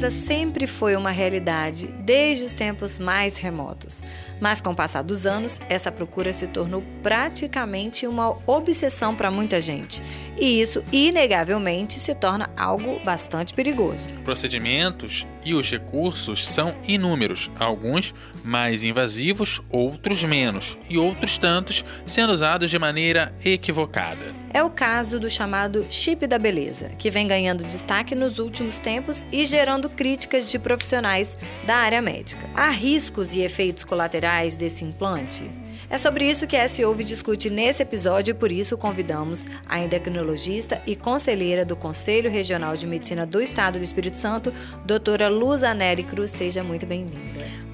Beleza sempre foi uma realidade, desde os tempos mais remotos. Mas com o passar dos anos, essa procura se tornou praticamente uma obsessão para muita gente. E isso, inegavelmente, se torna algo bastante perigoso. Procedimentos e os recursos são inúmeros, alguns mais invasivos, outros menos, e outros tantos sendo usados de maneira equivocada. É o caso do chamado chip da beleza, que vem ganhando destaque nos últimos tempos e gerando críticas de profissionais da área médica. Há riscos e efeitos colaterais desse implante? É sobre isso que a S-Ouve discute nesse episódio e por isso convidamos a endocrinologista e conselheira do Conselho Regional de Medicina do Estado do Espírito Santo, doutora Luza Nery Cruz. Seja muito bem-vinda.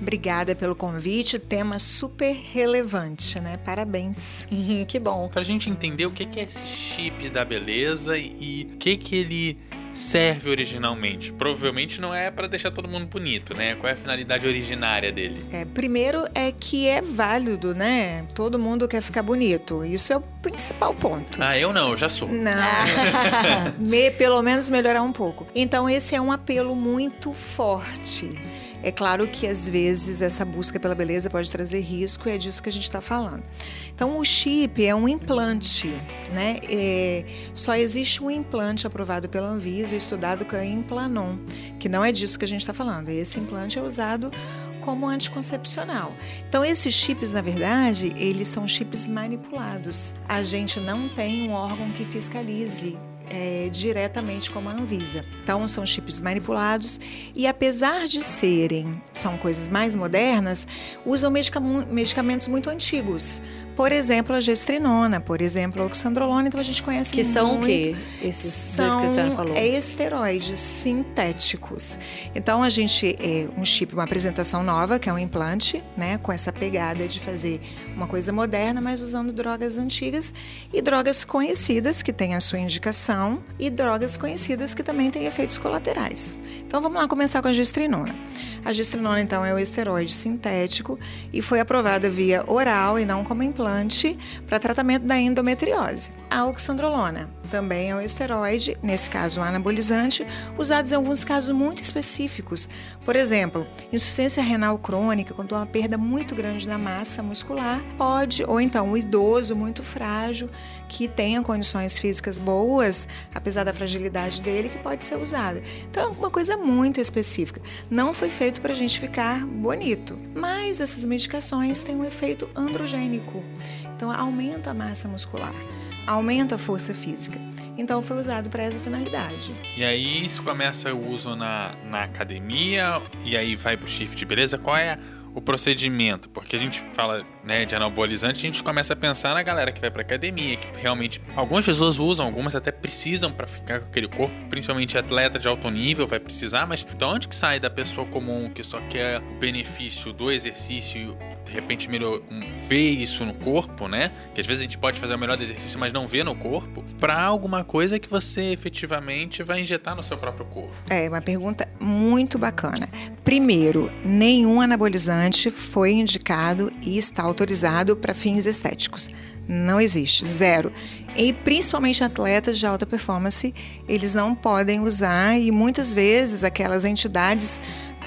Obrigada pelo convite, tema super relevante, né? Parabéns. que bom. Pra gente entender o que é esse chip da beleza e o que, que ele serve originalmente? Provavelmente não é para deixar todo mundo bonito, né? Qual é a finalidade originária dele? É, primeiro é que é válido, né? Todo mundo quer ficar bonito. Isso é o principal ponto. Ah, eu não, eu já sou. Não. Me, pelo menos melhorar um pouco. Então esse é um apelo muito forte. É claro que às vezes essa busca pela beleza pode trazer risco e é disso que a gente está falando. Então o chip é um implante, né? É, só existe um implante aprovado pela Anvisa, estudado com a Implanon, que não é disso que a gente está falando. Esse implante é usado como anticoncepcional. Então esses chips, na verdade, eles são chips manipulados. A gente não tem um órgão que fiscalize é, diretamente como a Anvisa. Então, são chips manipulados e, apesar de serem, são coisas mais modernas, usam medicamentos muito antigos. Por exemplo, a gestrinona, por exemplo, a oxandrolona, então a gente conhece que muito. são o quê? Esses são que a senhora falou. É esteroides sintéticos. Então, a gente, é um chip, uma apresentação nova, que é um implante, né, com essa pegada de fazer uma coisa moderna, mas usando drogas antigas e drogas conhecidas, que têm a sua indicação e drogas conhecidas que também têm efeitos colaterais. Então vamos lá começar com a gestrinona. A gestrinona então é o esteroide sintético e foi aprovada via oral e não como implante para tratamento da endometriose. A oxandrolona também é um esteroide, nesse caso um anabolizante, usados em alguns casos muito específicos. Por exemplo, insuficiência renal crônica, quando há uma perda muito grande da massa muscular, pode, ou então um idoso muito frágil, que tenha condições físicas boas, apesar da fragilidade dele, que pode ser usada. Então é uma coisa muito específica. Não foi feito para a gente ficar bonito, mas essas medicações têm um efeito androgênico, então aumenta a massa muscular aumenta a força física. Então foi usado para essa finalidade. E aí isso começa o uso na, na academia e aí vai para o chip de beleza. Qual é o procedimento? Porque a gente fala né, de anabolizante, a gente começa a pensar na galera que vai para academia, que realmente algumas pessoas usam, algumas até precisam para ficar com aquele corpo, principalmente atleta de alto nível vai precisar, mas então onde que sai da pessoa comum que só quer o benefício do exercício de repente melhor, ver isso no corpo, né? Que às vezes a gente pode fazer o melhor exercício, mas não vê no corpo, para alguma coisa que você efetivamente vai injetar no seu próprio corpo. É uma pergunta muito bacana. Primeiro, nenhum anabolizante foi indicado e está autorizado para fins estéticos. Não existe, zero. E principalmente atletas de alta performance, eles não podem usar e muitas vezes aquelas entidades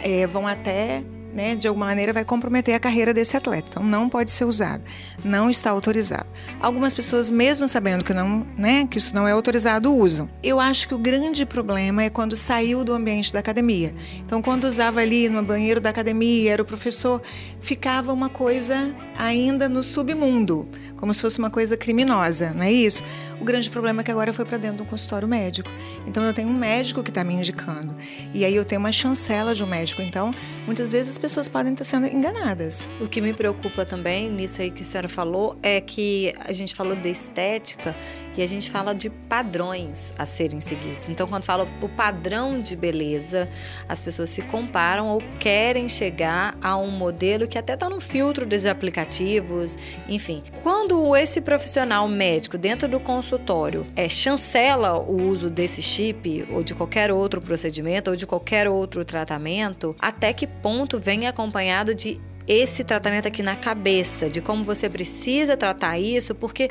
é, vão até né, de alguma maneira vai comprometer a carreira desse atleta. Então não pode ser usado, não está autorizado. Algumas pessoas, mesmo sabendo que não, né, que isso não é autorizado, usam. Eu acho que o grande problema é quando saiu do ambiente da academia. Então quando usava ali no banheiro da academia, era o professor, ficava uma coisa ainda no submundo, como se fosse uma coisa criminosa, não é isso? O grande problema é que agora foi para dentro de um consultório médico. Então eu tenho um médico que está me indicando e aí eu tenho uma chancela de um médico. Então muitas vezes pessoas podem estar sendo enganadas. O que me preocupa também nisso aí que a senhora falou é que a gente falou de estética E a gente fala de padrões a serem seguidos. Então, quando fala o padrão de beleza, as pessoas se comparam ou querem chegar a um modelo que até está no filtro dos aplicativos, enfim. Quando esse profissional médico dentro do consultório é, chancela o uso desse chip ou de qualquer outro procedimento ou de qualquer outro tratamento, até que ponto vem acompanhado de esse tratamento aqui na cabeça, de como você precisa tratar isso, porque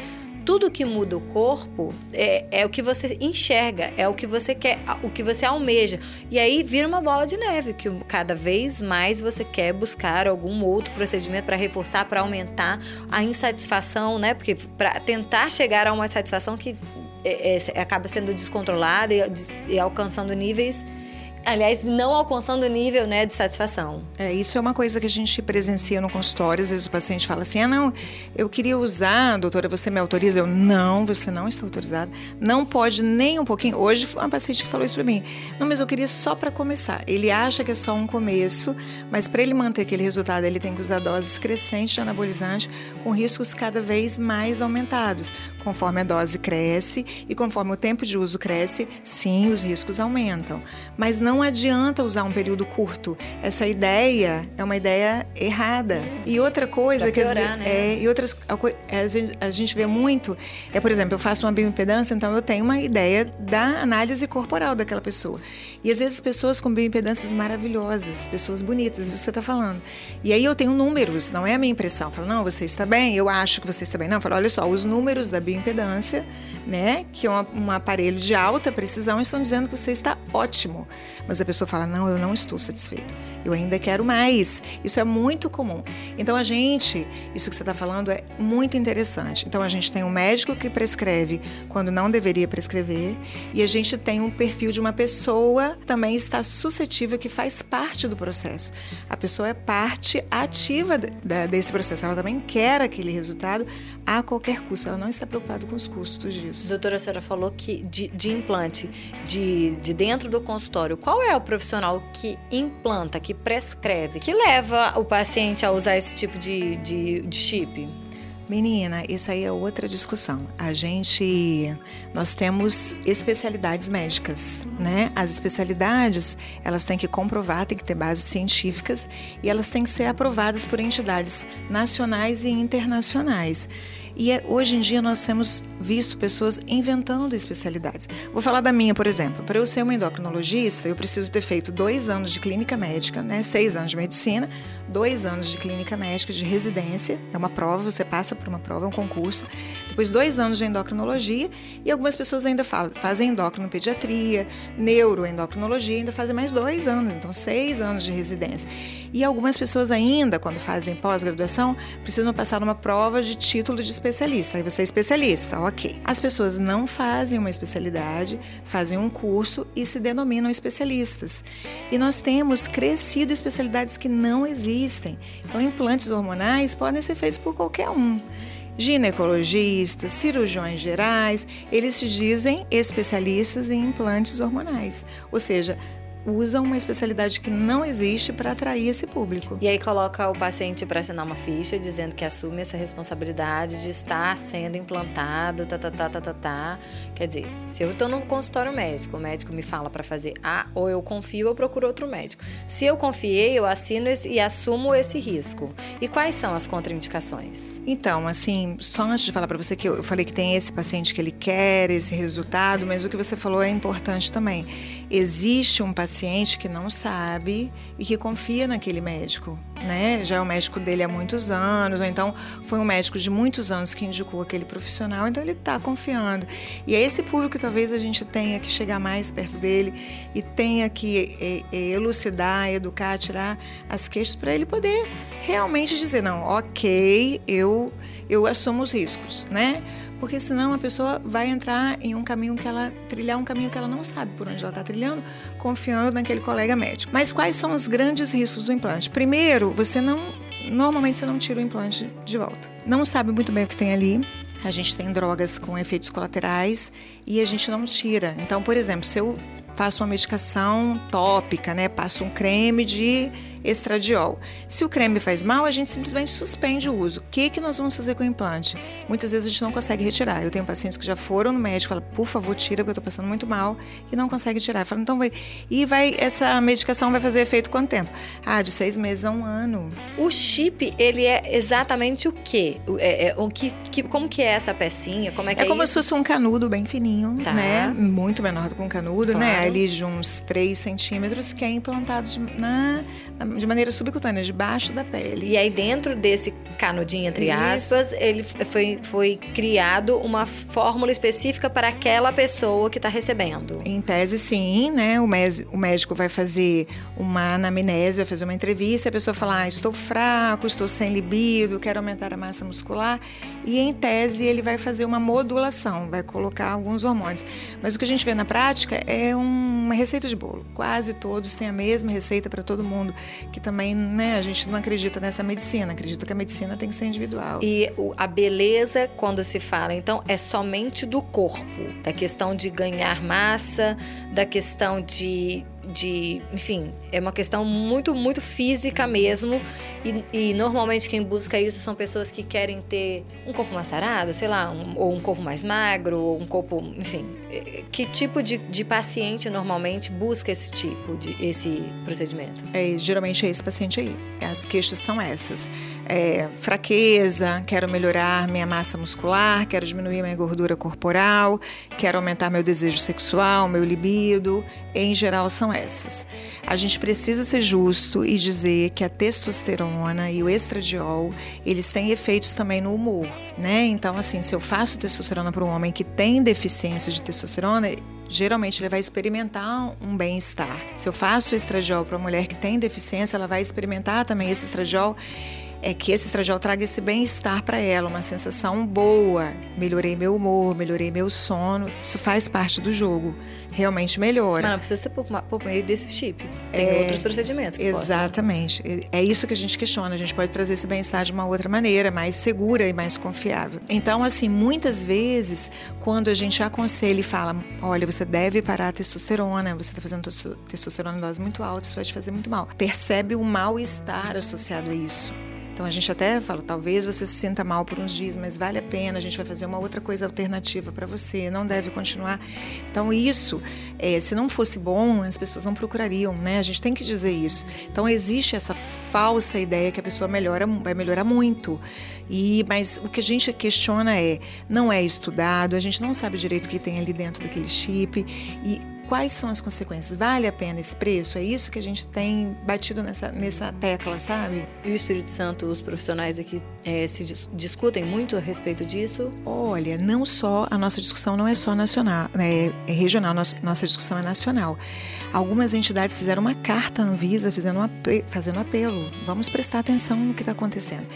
tudo que muda o corpo é, é, o que você enxerga, é o que você quer, o que você almeja. E aí vira uma bola de neve, que cada vez mais você quer buscar algum outro procedimento para reforçar, para aumentar a insatisfação, né? Porque para tentar chegar a uma satisfação que é, é, acaba sendo descontrolada e, e alcançando níveis aliás, não alcançando o nível né, de satisfação. É, isso é uma coisa que a gente presencia no consultório. Às vezes o paciente fala assim: ah, não, eu queria usar, doutora, você me autoriza? Eu, não, você não está autorizada. Não pode nem um pouquinho. Hoje foi uma paciente que falou isso para mim. Não, mas eu queria só para começar. Ele acha que é só um começo, mas para ele manter aquele resultado, ele tem que usar doses crescentes de anabolizante com riscos cada vez mais aumentados. Conforme a dose cresce e conforme o tempo de uso cresce, sim, os riscos aumentam. Mas não não adianta usar um período curto. Essa ideia é uma ideia errada. E outra coisa piorar, que as, né? é, e outras a gente, a gente vê muito é, por exemplo, eu faço uma bioimpedância, então eu tenho uma ideia da análise corporal daquela pessoa. E às vezes pessoas com bioimpedâncias maravilhosas, pessoas bonitas, isso que você está falando. E aí eu tenho números, não é a minha impressão. Eu falo, não, você está bem, eu acho que você está bem. Não, eu falo, olha só, os números da bioimpedância, né, que é um, um aparelho de alta precisão, estão dizendo que você está ótimo. Mas a pessoa fala: não, eu não estou satisfeito, eu ainda quero mais. Isso é muito comum. Então a gente, isso que você está falando é muito interessante. Então a gente tem um médico que prescreve quando não deveria prescrever, e a gente tem um perfil de uma pessoa também está suscetível, que faz parte do processo. A pessoa é parte ativa desse processo, ela também quer aquele resultado a qualquer custo, ela não está preocupada com os custos disso. Doutora, a senhora falou que de, de implante, de, de dentro do consultório, qual qual é o profissional que implanta, que prescreve, que leva o paciente a usar esse tipo de, de, de chip? Menina, isso aí é outra discussão. A gente, nós temos especialidades médicas, né? As especialidades, elas têm que comprovar, têm que ter bases científicas e elas têm que ser aprovadas por entidades nacionais e internacionais. E é, hoje em dia nós temos visto pessoas inventando especialidades. Vou falar da minha, por exemplo. Para eu ser uma endocrinologista, eu preciso ter feito dois anos de clínica médica, né? seis anos de medicina, dois anos de clínica médica de residência. É uma prova, você passa por uma prova, é um concurso. Depois dois anos de endocrinologia e algumas pessoas ainda fazem endocrinopediatria, neuroendocrinologia, ainda fazem mais dois anos, então seis anos de residência. E algumas pessoas ainda, quando fazem pós-graduação, precisam passar uma prova de título de especialista. Aí você é especialista, ok. As pessoas não fazem uma especialidade, fazem um curso e se denominam especialistas. E nós temos crescido especialidades que não existem. Então, implantes hormonais podem ser feitos por qualquer um ginecologistas, cirurgiões gerais, eles se dizem especialistas em implantes hormonais. Ou seja, usam uma especialidade que não existe para atrair esse público. E aí coloca o paciente para assinar uma ficha dizendo que assume essa responsabilidade de estar sendo implantado, tá, tá, tá, tá, tá, tá. Quer dizer, se eu estou no consultório médico, o médico me fala para fazer A, ou eu confio, eu procuro outro médico. Se eu confiei, eu assino esse, e assumo esse risco. E quais são as contraindicações? Então, assim, só antes de falar para você que eu falei que tem esse paciente que ele quer esse resultado, mas o que você falou é importante também. Existe um paciente paciente que não sabe e que confia naquele médico, né? Já é o médico dele há muitos anos, ou então foi um médico de muitos anos que indicou aquele profissional, então ele está confiando. E é esse público que talvez a gente tenha que chegar mais perto dele e tenha que elucidar, educar, tirar as queixas para ele poder realmente dizer não, ok, eu eu assumo os riscos, né? Porque senão a pessoa vai entrar em um caminho que ela trilhar um caminho que ela não sabe por onde ela está trilhando, confiando naquele colega médico. Mas quais são os grandes riscos do implante? Primeiro, você não normalmente você não tira o implante de volta. Não sabe muito bem o que tem ali. A gente tem drogas com efeitos colaterais e a gente não tira. Então, por exemplo, se eu faço uma medicação tópica, né? Passo um creme de estradiol. Se o creme faz mal, a gente simplesmente suspende o uso. O que, que nós vamos fazer com o implante? Muitas vezes a gente não consegue retirar. Eu tenho pacientes que já foram no médico e falam, por favor, tira, porque eu estou passando muito mal, e não consegue tirar. Eu falo, então vai. E vai, essa medicação vai fazer efeito quanto tempo? Ah, de seis meses a um ano. O chip, ele é exatamente o quê? É, é, o que, que, como que é essa pecinha? Como é que é, é como isso? se fosse um canudo bem fininho, Tá. né? Muito menor do que um canudo, né? Claro. Ali de uns 3 centímetros, que é implantado de, na, de maneira subcutânea, debaixo da pele. E aí, dentro desse canudinho, entre Isso. aspas, ele f- foi, foi criado uma fórmula específica para aquela pessoa que está recebendo. Em tese, sim, né? O, mes- o médico vai fazer uma anamnese, vai fazer uma entrevista, a pessoa fala: ah, estou fraco, estou sem libido, quero aumentar a massa muscular. E em tese, ele vai fazer uma modulação, vai colocar alguns hormônios. Mas o que a gente vê na prática é um- uma receita de bolo. Quase todos têm a mesma receita para todo mundo, que também, né, a gente não acredita nessa medicina, acredita que a medicina tem que ser individual. E a beleza, quando se fala, então, é somente do corpo, da questão de ganhar massa, da questão de, de enfim, é uma questão muito, muito física mesmo. E, e normalmente quem busca isso são pessoas que querem ter um corpo mais sarado, sei lá, um- ou um corpo mais magro, ou um corpo, enfim. Eh, Que tipo de, de paciente normalmente busca esse tipo de esse procedimento? É, geralmente é esse paciente aí. As queixas são essas. É, fraqueza, quero melhorar minha massa muscular, quero diminuir minha gordura corporal, quero aumentar meu desejo sexual, meu libido. Em geral, são essas. A gente precisa ser justo e dizer que a testosterona e o estradiol, eles têm efeitos também no humor, né? Então, assim, se eu faço testosterona para um homem que tem deficiência de testosterona, geralmente ele vai experimentar um bem-estar. Se eu faço estradiol para uma mulher que tem deficiência, ela vai experimentar também esse estradiol. É que esse estradiol traga esse bem-estar para ela, uma sensação boa. Melhorei meu humor, melhorei meu sono. Isso faz parte do jogo. Realmente melhora. Mas não precisa ser por, por meio desse chip. Tem É, outros procedimentos que possam- Exatamente. É isso que a gente questiona. A gente pode trazer esse bem-estar de uma outra maneira, mais segura e mais confiável. Então, assim, muitas vezes, quando a gente aconselha e fala: olha, você deve parar a testosterona, você está fazendo testo- testosterona em dose muito alta, isso vai te fazer muito mal. Percebe o mal-estar associado a isso. Então a gente até fala, talvez você se sinta mal por uns dias, mas vale a pena, a gente vai fazer uma outra coisa alternativa para você, não deve continuar. Então isso, eh, se não fosse bom, as pessoas não procurariam, né? A gente tem que dizer isso. Então existe essa falsa ideia que a pessoa melhora, vai melhorar muito. E mas o que a gente questiona é, não é estudado, a gente não sabe direito o que tem ali dentro daquele chip e quais são as consequências? Vale a pena esse preço? É isso que a gente tem batido nessa, nessa tecla, sabe? E o Espírito Santo, os profissionais aqui eh, se dis- discutem muito a respeito disso. Olha, não só a nossa discussão não é só nacional, é, é regional, nossa, nossa discussão é nacional. Algumas entidades fizeram uma carta na Anvisa fazendo um, ape- fazendo apelo. Vamos prestar atenção no que está acontecendo.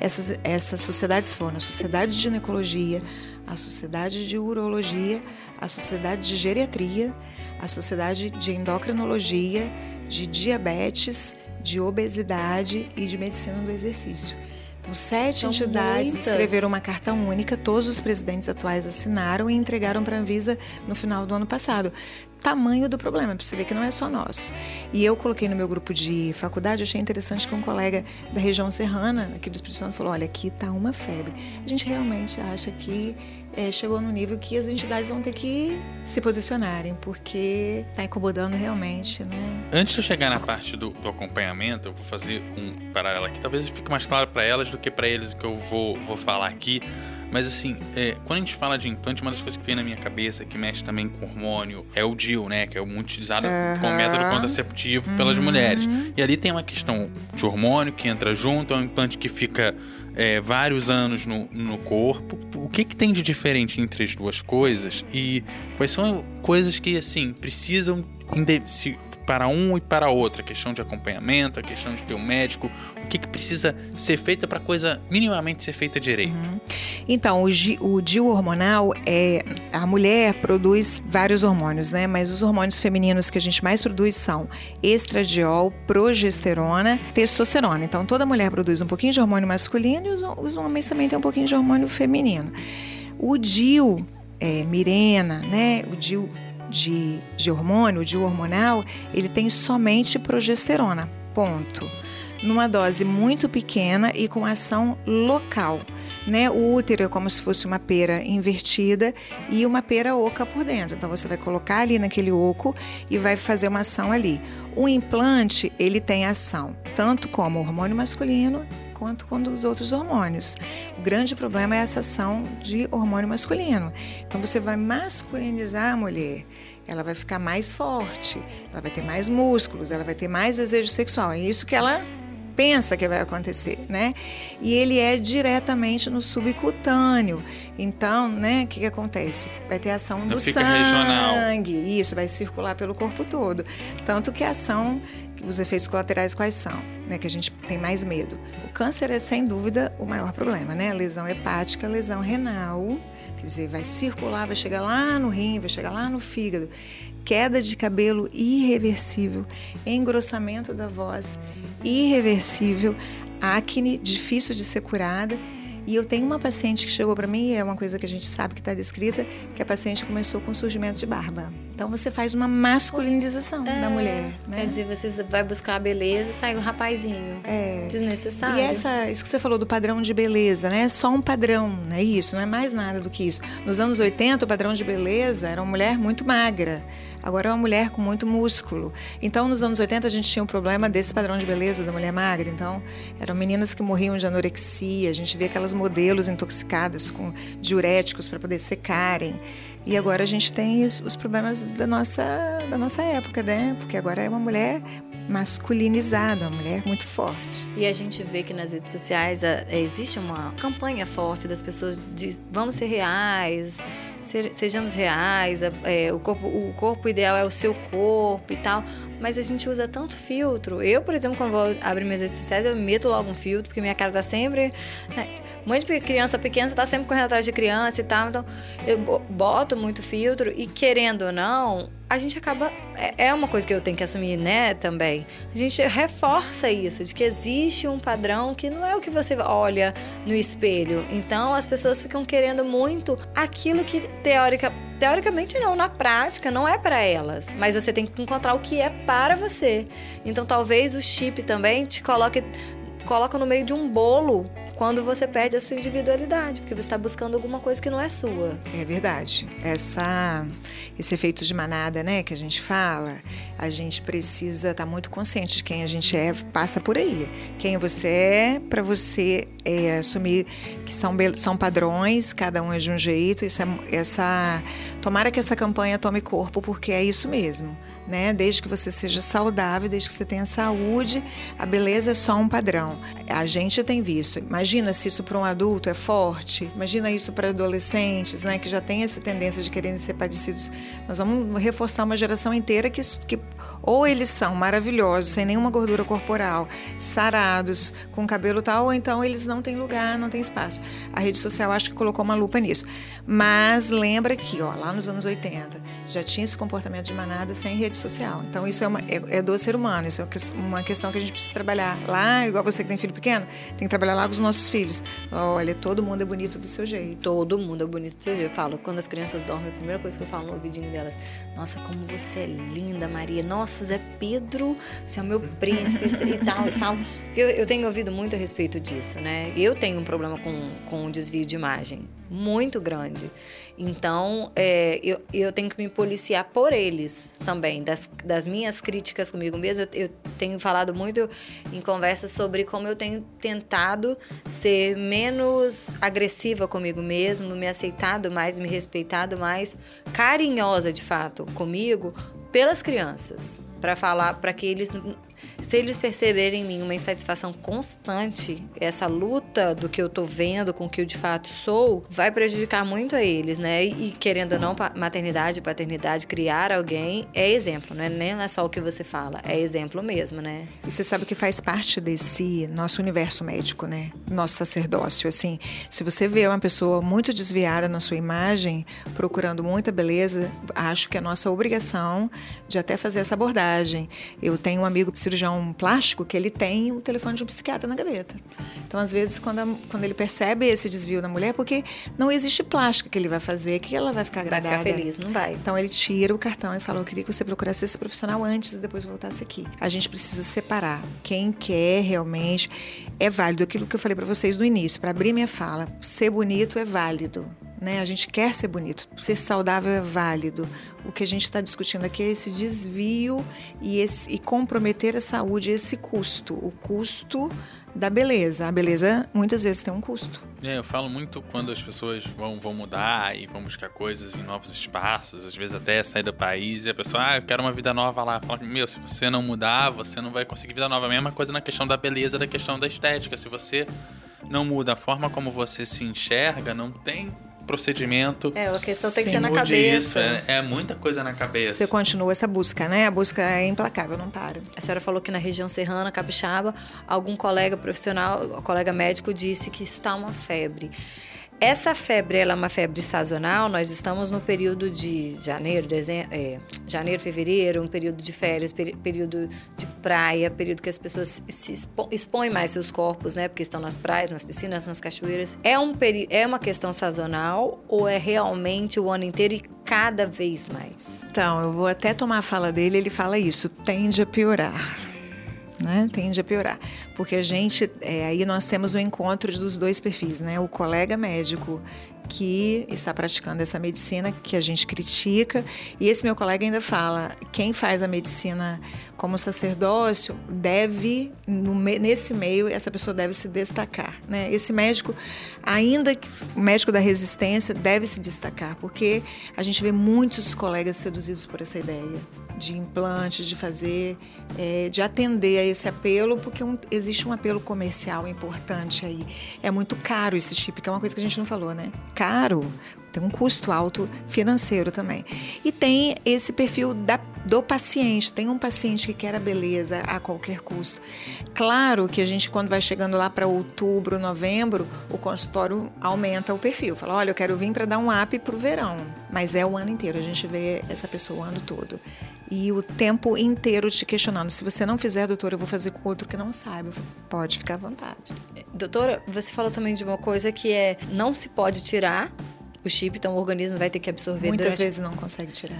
Essas, essas sociedades foram a Sociedade de Ginecologia, a Sociedade de Urologia, a Sociedade de Geriatria, a Sociedade de Endocrinologia, de Diabetes, de Obesidade e de Medicina do Exercício. Então, sete São entidades muitas. escreveram uma carta única, todos os presidentes atuais assinaram e entregaram para a Anvisa no final do ano passado. Tamanho do problema, para você ver que não é só nosso. E eu coloquei no meu grupo de faculdade, achei interessante que um colega da região serrana, aqui do Espírito Santo, falou: olha, aqui está uma febre. A gente realmente acha que eh, chegou no nível que as entidades vão ter que se posicionarem, porque está incomodando realmente, né? Antes de eu chegar na parte do, do acompanhamento, eu vou fazer um paralelo aqui. Talvez fique mais claro para elas do que para eles que eu vou, vou falar aqui. Mas assim, é, quando a gente fala de implante, uma das coisas que vem na minha cabeça, que mexe também com hormônio, é o DIL, né? Que é muito utilizado como método contraceptivo pelas mulheres. E ali tem uma questão de hormônio que entra junto, é um implante que fica é, vários anos no, no corpo. O que, que tem de diferente entre as duas coisas? E quais são coisas que, assim, precisam se- para um e para outro? A questão de acompanhamento, a questão de ter um médico. O que, que precisa ser feito para a coisa minimamente ser feita direito? Então, o, o DIU hormonal é. A mulher produz vários hormônios, né? Mas os hormônios femininos que a gente mais produz são estradiol, progesterona, testosterona. Então, toda mulher produz um pouquinho de hormônio masculino e os, os homens também têm um pouquinho de hormônio feminino. O DIU, é, Mirena, né? O DIU de, de hormônio, de hormonal, ele tem somente progesterona. Ponto numa dose muito pequena e com ação local. Né? O útero é como se fosse uma pera invertida e uma pera oca por dentro. Então você vai colocar ali naquele oco e vai fazer uma ação ali. O implante, ele tem ação tanto como hormônio masculino quanto com os outros hormônios. O grande problema é essa ação de hormônio masculino. Então você vai masculinizar a mulher, ela vai ficar mais forte, ela vai ter mais músculos, ela vai ter mais desejo sexual. É isso que ela pensa que vai acontecer, né? E ele é diretamente no subcutâneo. Então, né, o que, que acontece? Vai ter ação Não do sangue. Regional. Isso, vai circular pelo corpo todo. Tanto que a ação, os efeitos colaterais quais são? Né, que a gente tem mais medo. O câncer é sem dúvida o maior problema, né? Lesão hepática, lesão renal, quer dizer, vai circular, vai chegar lá no rim, vai chegar lá no fígado. Queda de cabelo irreversível, engrossamento da voz irreversível, acne difícil de ser curada. E eu tenho uma paciente que chegou para mim, é uma coisa que a gente sabe que está descrita, que a paciente começou com surgimento de barba. Então você faz uma masculinização é, da mulher. Né? Quer dizer, você vai buscar a beleza e sai um rapazinho. É. Desnecessário. E essa, isso que você falou do padrão de beleza, né? É só um padrão, não é isso? Não é mais nada do que isso. Nos anos 80, o padrão de beleza era uma mulher muito magra. Agora é uma mulher com muito músculo. Então, nos anos 80, a gente tinha um problema desse padrão de beleza da mulher magra. Então, eram meninas que morriam de anorexia. A gente via aquelas modelos intoxicadas com diuréticos para poder secarem. E agora a gente tem os problemas da nossa, da nossa época, né? Porque agora é uma mulher masculinizada, uma mulher muito forte. E a gente vê que nas redes sociais existe uma campanha forte das pessoas de vamos ser reais, sejamos reais, é, o, corpo, o corpo ideal é o seu corpo e tal. Mas a gente usa tanto filtro. Eu, por exemplo, quando vou abrir minhas redes sociais, eu meto logo um filtro, porque minha cara tá sempre. Né? Mãe de criança pequena, você tá sempre correndo atrás de criança e tal. Então, eu boto muito filtro e, querendo ou não, a gente acaba. É, é uma coisa que eu tenho que assumir, né, também. A gente reforça isso, de que existe um padrão que não é o que você olha no espelho. Então, as pessoas ficam querendo muito aquilo que teórica, teoricamente não, na prática não é para elas, mas você tem que encontrar o que é para você. Então talvez o chip também te coloque coloca no meio de um bolo quando você perde a sua individualidade, porque você está buscando alguma coisa que não é sua. É verdade. Essa, esse efeito de manada, né, que a gente fala, a gente precisa estar tá muito consciente de quem a gente é, passa por aí. Quem você é, para você é, assumir que são, são padrões, cada um é de um jeito. Isso é, essa, tomara que essa campanha tome corpo, porque é isso mesmo. Né? Desde que você seja saudável, desde que você tenha saúde, a beleza é só um padrão. A gente tem visto. Imagina se isso para um adulto é forte. Imagina isso para adolescentes, né? Que já tem essa tendência de quererem ser parecidos. Nós vamos reforçar uma geração inteira que, que ou eles são maravilhosos, sem nenhuma gordura corporal, sarados, com cabelo tal, ou então eles não têm lugar, não têm espaço. A rede social acho que colocou uma lupa nisso. Mas lembra que, ó, lá nos anos 80, já tinha esse comportamento de manada sem rede social. Então isso é, uma, é, é do ser humano, isso é uma questão que a gente precisa trabalhar. Lá, igual você que tem filho pequeno, tem que trabalhar lá com os nossos filhos. Olha, todo mundo é bonito do seu jeito. Todo mundo é bonito do seu jeito. Eu falo, quando as crianças dormem, a primeira coisa que eu falo no ouvidinho delas, nossa, como você é linda, Maria. Nossa, Zé Pedro, você é o meu príncipe e tal. E falo, eu, eu tenho ouvido muito a respeito disso, né? Eu tenho um problema com, com desvio de imagem muito grande. Então, é, eu, eu tenho que me policiar por eles também, das, das minhas críticas comigo mesmo. Eu, eu tenho falado muito em conversas sobre como eu tenho tentado ser menos agressiva comigo mesmo, me aceitado mais, me respeitado mais, carinhosa de fato comigo pelas crianças para falar, para que eles, se eles perceberem em mim uma insatisfação constante, essa luta do que eu tô vendo com o que eu de fato sou, vai prejudicar muito a eles, né? E querendo ou não, maternidade, paternidade, criar alguém é exemplo, né? Nem é só o que você fala, é exemplo mesmo, né? E você sabe que faz parte desse nosso universo médico, né? Nosso sacerdócio, assim. Se você vê uma pessoa muito desviada na sua imagem, procurando muita beleza, acho que é nossa obrigação de até fazer essa abordagem. Eu tenho um amigo cirurgião plástico que ele tem o telefone de um psiquiatra na gaveta. Então, às vezes, quando, a, quando ele percebe esse desvio na mulher, porque não existe plástica que ele vai fazer, que ela vai ficar agradada. Vai ficar feliz, não vai. Então, ele tira o cartão e fala: Eu queria que você procurasse esse profissional antes e depois voltasse aqui. A gente precisa separar quem quer realmente. É válido aquilo que eu falei para vocês no início, para abrir minha fala. Ser bonito é válido. Né? A gente quer ser bonito, ser saudável é válido. O que a gente está discutindo aqui é esse desvio e, esse, e comprometer a saúde, esse custo, o custo da beleza. A beleza muitas vezes tem um custo. É, eu falo muito quando as pessoas vão, vão mudar e vão buscar coisas em novos espaços, às vezes até sair do país, e a pessoa, ah, eu quero uma vida nova lá. Fala, meu, se você não mudar, você não vai conseguir vida nova. A mesma coisa na questão da beleza, da questão da estética. Se você não muda a forma como você se enxerga, não tem procedimento. É, a questão tem que ser na cabeça. Isso. É, é, muita coisa na cabeça. Você continua essa busca, né? A busca é implacável, não para. A senhora falou que na região serrana, capixaba, algum colega profissional, colega médico disse que isso está uma febre. Essa febre ela é uma febre sazonal. Nós estamos no período de janeiro, dezembro, é, janeiro, fevereiro, um período de férias, período de praia, período que as pessoas se expõem mais seus corpos, né? Porque estão nas praias, nas piscinas, nas cachoeiras. É, um é uma questão sazonal ou é realmente o ano inteiro e cada vez mais? Então, eu vou até tomar a fala dele. Ele fala isso: tende a piorar né? Tende a piorar. Porque a gente, é, aí nós temos o encontro dos dois perfis, né? O colega médico que está praticando essa medicina que a gente critica. E esse meu colega ainda fala: quem faz a medicina como sacerdócio deve, no, nesse meio, essa pessoa deve se destacar. Né? Esse médico, ainda que médico da resistência, deve se destacar, porque a gente vê muitos colegas seduzidos por essa ideia de implantes, de fazer, é, de atender a esse apelo, porque um, existe um apelo comercial importante aí. É muito caro esse chip, que é uma coisa que a gente não falou, né? Caro, tem um custo alto financeiro também. E tem esse perfil da, do paciente. Tem um paciente que quer a beleza a qualquer custo. Claro que a gente, quando vai chegando lá para outubro, novembro, o consultório aumenta o perfil. Fala, olha, eu quero vir para dar um up para o verão. Mas é o ano inteiro, a gente vê essa pessoa o ano todo e o tempo inteiro te questionando. Se você não fizer, doutora, eu vou fazer com outro que não saiba. Pode ficar à vontade. Doutora, você falou também de uma coisa que é não se pode tirar o chip, então o organismo vai ter que absorver. Muitas durante... vezes não consegue tirar.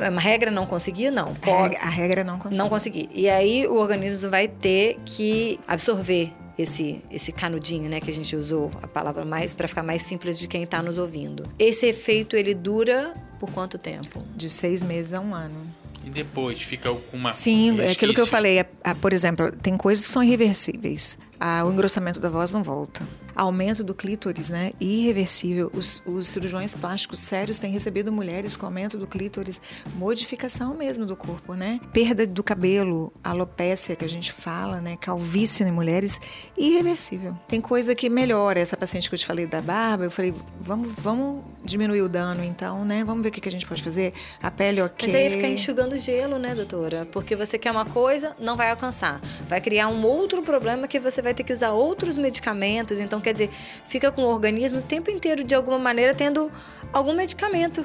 É... uma regra não conseguir, não. A regra, a regra não consegue. Não conseguir. E aí o organismo vai ter que absorver esse, esse canudinho, né, que a gente usou a palavra mais para ficar mais simples de quem está nos ouvindo. Esse efeito ele dura por quanto tempo? De seis meses a um ano. E depois fica alguma Sim, é aquilo que eu falei. É, é, por exemplo, tem coisas que são irreversíveis. Ah, o engrossamento da voz não volta aumento do clítoris, né? Irreversível. Os, os cirurgiões plásticos sérios têm recebido mulheres com aumento do clítoris, modificação mesmo do corpo, né? Perda do cabelo, alopécia que a gente fala, né? Calvície em mulheres, irreversível. Tem coisa que melhora. Essa paciente que eu te falei da barba, eu falei, vamos, vamos diminuir o dano então, né? Vamos ver o que a gente pode fazer. A pele ok. Mas aí fica enxugando gelo, né, doutora? Porque você quer uma coisa, não vai alcançar. Vai criar um outro problema que você vai ter que usar outros medicamentos. Então, quer dizer, fica com o organismo o tempo inteiro, de alguma maneira, tendo algum medicamento.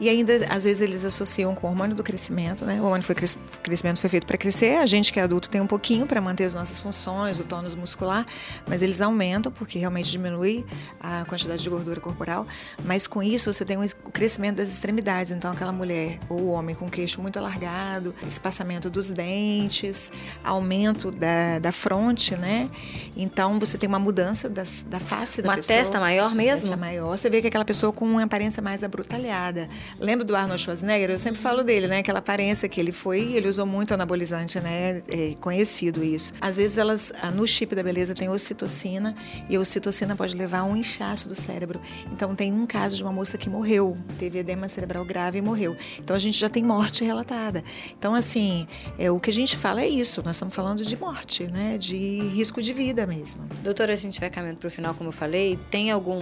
E ainda, às vezes, eles associam com o hormônio do crescimento, né? O hormônio foi o crescimento foi feito para crescer, a gente que é adulto tem um pouquinho para manter as nossas funções, o tônus muscular, mas eles aumentam porque realmente diminui a quantidade de gordura corporal. Mas com isso, você tem o crescimento das extremidades. Então, aquela mulher ou o homem com queixo muito alargado, espaçamento dos dentes, aumento da, da fronte, né? Então, você tem uma mudança das, da face da uma pessoa. Uma testa maior mesmo? Testa maior. Você vê que aquela pessoa com uma aparência mais abrutalhada nada. Lembro do Arnold Schwarzenegger? Eu sempre falo dele, né? Aquela aparência que ele foi, ele usou muito anabolizante, né? É conhecido isso. Às vezes elas, no chip da beleza tem ocitocina e a ocitocina pode levar a um inchaço do cérebro. Então tem um caso de uma moça que morreu, teve edema cerebral grave e morreu. Então a gente já tem morte relatada. Então assim, é, o que a gente fala é isso. Nós estamos falando de morte, né? De risco de vida mesmo. Doutora, a gente vai caminhando para o final, como eu falei. Tem algum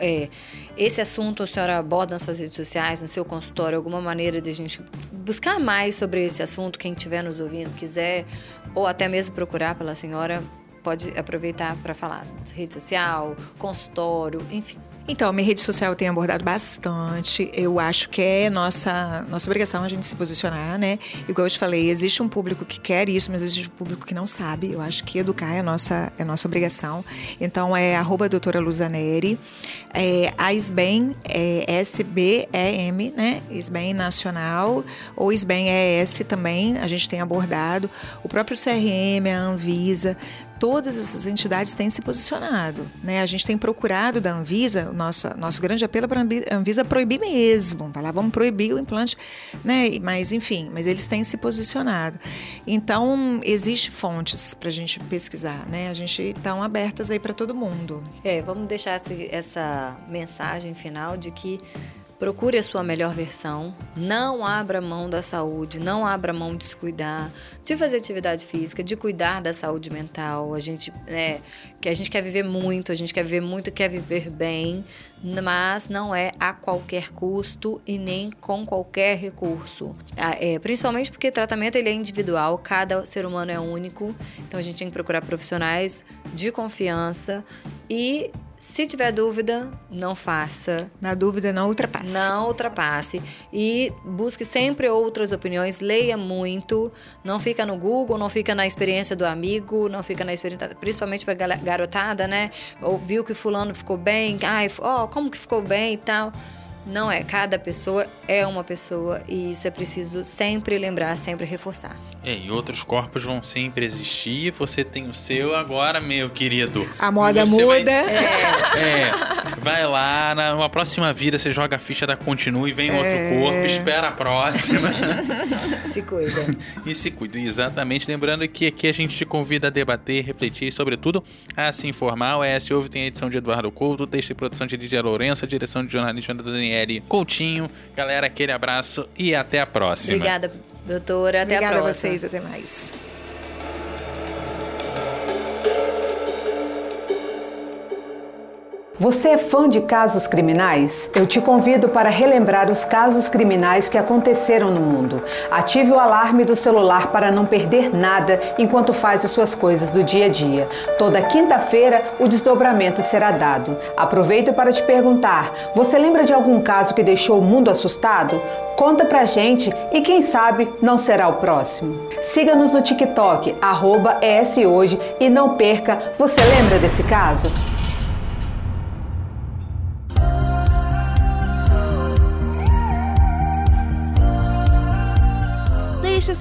é, esse assunto a senhora aborda nas suas redes sociais? Sociais, no seu consultório, alguma maneira de a gente buscar mais sobre esse assunto, quem estiver nos ouvindo, quiser, ou até mesmo procurar pela senhora, pode aproveitar para falar rede social, consultório, enfim. Então, minha rede social tem abordado bastante. Eu acho que é nossa, nossa obrigação a gente se posicionar, né? Igual eu te falei, existe um público que quer isso, mas existe um público que não sabe. Eu acho que educar é nossa, é nossa obrigação. Então, é arroba doutora Luzaneri. É, a SBEM é S-B-E-M, né? SBEM Nacional, ou SBEM ES também, a gente tem abordado. O próprio CRM, a Anvisa, todas essas entidades têm se posicionado. Né? A gente tem procurado da Anvisa, nosso, nosso grande apelo para a Anvisa proibir mesmo. Vai lá, vamos proibir o implante, né? mas enfim, mas eles têm se posicionado. Então, existe fontes para a gente pesquisar, né? A gente estão abertas aí para todo mundo. É, vamos deixar essa mensagem final de que Procure a sua melhor versão. Não abra mão da saúde, não abra mão de se cuidar, de fazer atividade física, de cuidar da saúde mental. A gente, é, que a gente quer viver muito, a gente quer viver muito, quer viver bem, mas não é a qualquer custo e nem com qualquer recurso. É, principalmente porque tratamento ele é individual, cada ser humano é único, então a gente tem que procurar profissionais de confiança e se tiver dúvida, não faça. Na dúvida, não ultrapasse. Não ultrapasse. E busque sempre outras opiniões, leia muito. Não fica no Google, não fica na experiência do amigo, não fica na experiência. Principalmente para garotada, né? Ou viu que Fulano ficou bem, ai, ó, oh, como que ficou bem e tal. Não é, cada pessoa é uma pessoa e isso é preciso sempre lembrar, sempre reforçar. É, e outros corpos vão sempre existir, você tem o seu agora, meu querido. A moda muda. Vai, é, é, vai lá, na próxima vida você joga a ficha da continua e vem é. outro corpo, espera a próxima. se cuida. E se cuida, exatamente. Lembrando que aqui a gente te convida a debater, refletir e, sobretudo, a se informar. O ES Ouve tem a edição de Eduardo Couto, texto e produção de Lídia Lourenço, a direção de jornalista da Daniel Daniele Coutinho. Galera, aquele abraço e até a próxima. Obrigada, doutora. Até Obrigada a próxima. Obrigada a vocês. Até mais. Você é fã de casos criminais? Eu te convido para relembrar os casos criminais que aconteceram no mundo. Ative o alarme do celular para não perder nada enquanto faz as suas coisas do dia a dia. Toda quinta-feira o desdobramento será dado. Aproveito para te perguntar: você lembra de algum caso que deixou o mundo assustado? Conta pra gente e quem sabe não será o próximo. Siga-nos no TikTok, arroba ESHoje e não perca, você lembra desse caso?